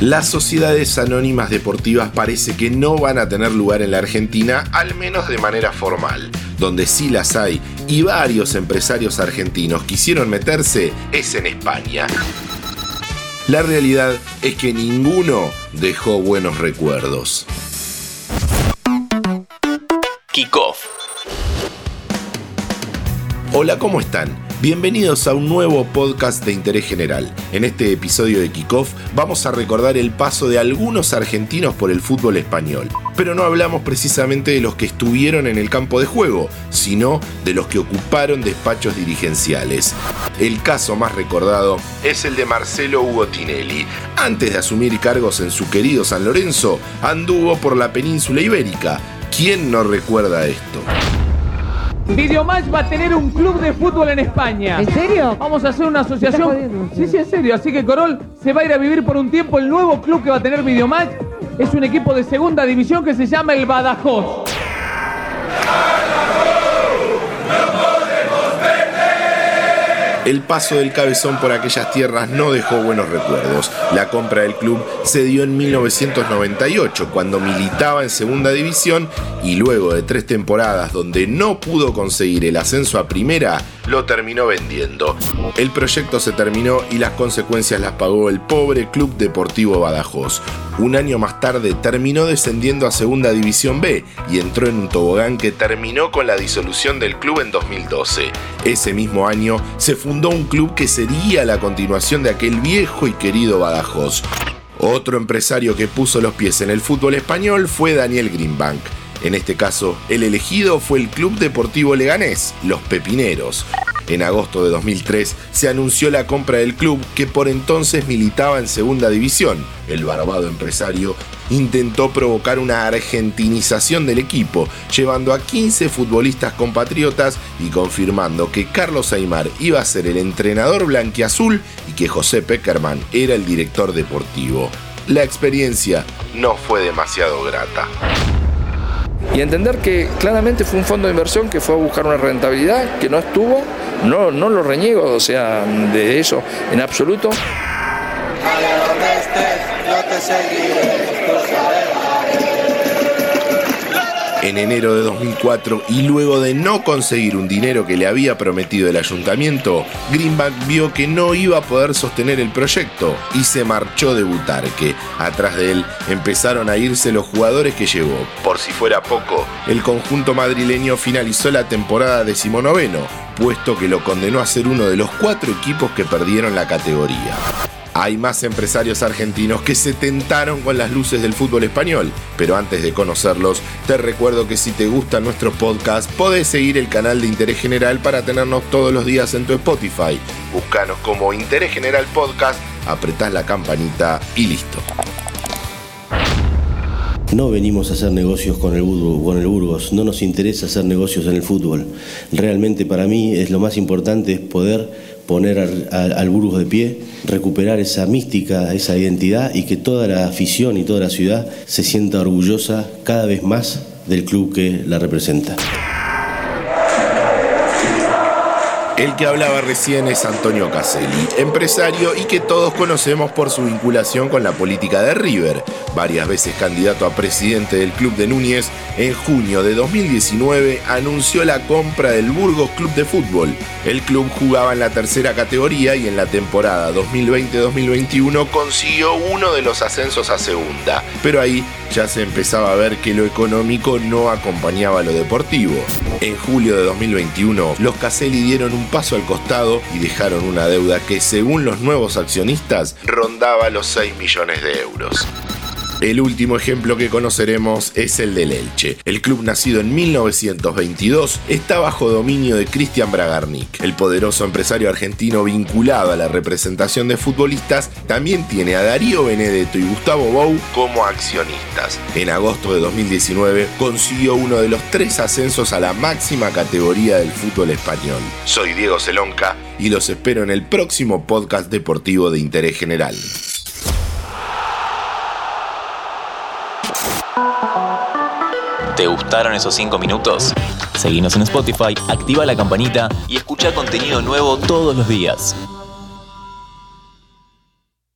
Las sociedades anónimas deportivas parece que no van a tener lugar en la Argentina, al menos de manera formal. Donde sí las hay y varios empresarios argentinos quisieron meterse es en España. La realidad es que ninguno dejó buenos recuerdos. Kickoff. Hola, ¿cómo están? Bienvenidos a un nuevo podcast de interés general. En este episodio de Kickoff vamos a recordar el paso de algunos argentinos por el fútbol español. Pero no hablamos precisamente de los que estuvieron en el campo de juego, sino de los que ocuparon despachos dirigenciales. El caso más recordado es el de Marcelo Hugo Tinelli. Antes de asumir cargos en su querido San Lorenzo, anduvo por la península ibérica. ¿Quién no recuerda esto? Videomatch va a tener un club de fútbol en España. ¿En serio? Vamos a hacer una asociación. Sí, sí, en serio. Así que Corol se va a ir a vivir por un tiempo. El nuevo club que va a tener Videomatch es un equipo de segunda división que se llama el Badajoz. El paso del cabezón por aquellas tierras no dejó buenos recuerdos. La compra del club se dio en 1998, cuando militaba en segunda división y luego de tres temporadas donde no pudo conseguir el ascenso a primera, lo terminó vendiendo. El proyecto se terminó y las consecuencias las pagó el pobre Club Deportivo Badajoz. Un año más tarde terminó descendiendo a Segunda División B y entró en un tobogán que terminó con la disolución del club en 2012. Ese mismo año se fundó un club que sería la continuación de aquel viejo y querido Badajoz. Otro empresario que puso los pies en el fútbol español fue Daniel Greenbank. En este caso, el elegido fue el Club Deportivo Leganés, Los Pepineros. En agosto de 2003 se anunció la compra del club que por entonces militaba en segunda división. El barbado empresario intentó provocar una argentinización del equipo, llevando a 15 futbolistas compatriotas y confirmando que Carlos Aymar iba a ser el entrenador blanquiazul y que José Peckerman era el director deportivo. La experiencia no fue demasiado grata y entender que claramente fue un fondo de inversión que fue a buscar una rentabilidad que no estuvo, no, no lo reniego, o sea, de eso en absoluto. En enero de 2004, y luego de no conseguir un dinero que le había prometido el ayuntamiento, Greenback vio que no iba a poder sostener el proyecto y se marchó de Butarque. Atrás de él empezaron a irse los jugadores que llevó. Por si fuera poco, el conjunto madrileño finalizó la temporada decimonoveno, puesto que lo condenó a ser uno de los cuatro equipos que perdieron la categoría. Hay más empresarios argentinos que se tentaron con las luces del fútbol español, pero antes de conocerlos, te recuerdo que si te gusta nuestro podcast, podés seguir el canal de Interés General para tenernos todos los días en tu Spotify. Búscanos como Interés General Podcast, apretás la campanita y listo. No venimos a hacer negocios con el, con el Burgos, no nos interesa hacer negocios en el fútbol. Realmente para mí es lo más importante es poder poner al, Burgos de pie, recuperar esa mística, esa identidad y que toda la afición y toda la ciudad se sienta orgullosa cada vez más del club que la representa. El que hablaba recién es Antonio Caselli, empresario y que todos conocemos por su vinculación con la política de River. Varias veces candidato a presidente del club de Núñez, en junio de 2019 anunció la compra del Burgos Club de Fútbol. El club jugaba en la tercera categoría y en la temporada 2020-2021 consiguió uno de los ascensos a segunda. Pero ahí ya se empezaba a ver que lo económico no acompañaba lo deportivo. En julio de 2021, los Caselli dieron un paso al costado y dejaron una deuda que según los nuevos accionistas rondaba los 6 millones de euros. El último ejemplo que conoceremos es el del Elche. El club nacido en 1922 está bajo dominio de Cristian Bragarnik. El poderoso empresario argentino vinculado a la representación de futbolistas también tiene a Darío Benedetto y Gustavo Bou como accionistas. En agosto de 2019 consiguió uno de los tres ascensos a la máxima categoría del fútbol español. Soy Diego Celonca y los espero en el próximo podcast deportivo de interés general. ¿Te gustaron esos 5 minutos? Seguinos en Spotify, activa la campanita y escucha contenido nuevo todos los días.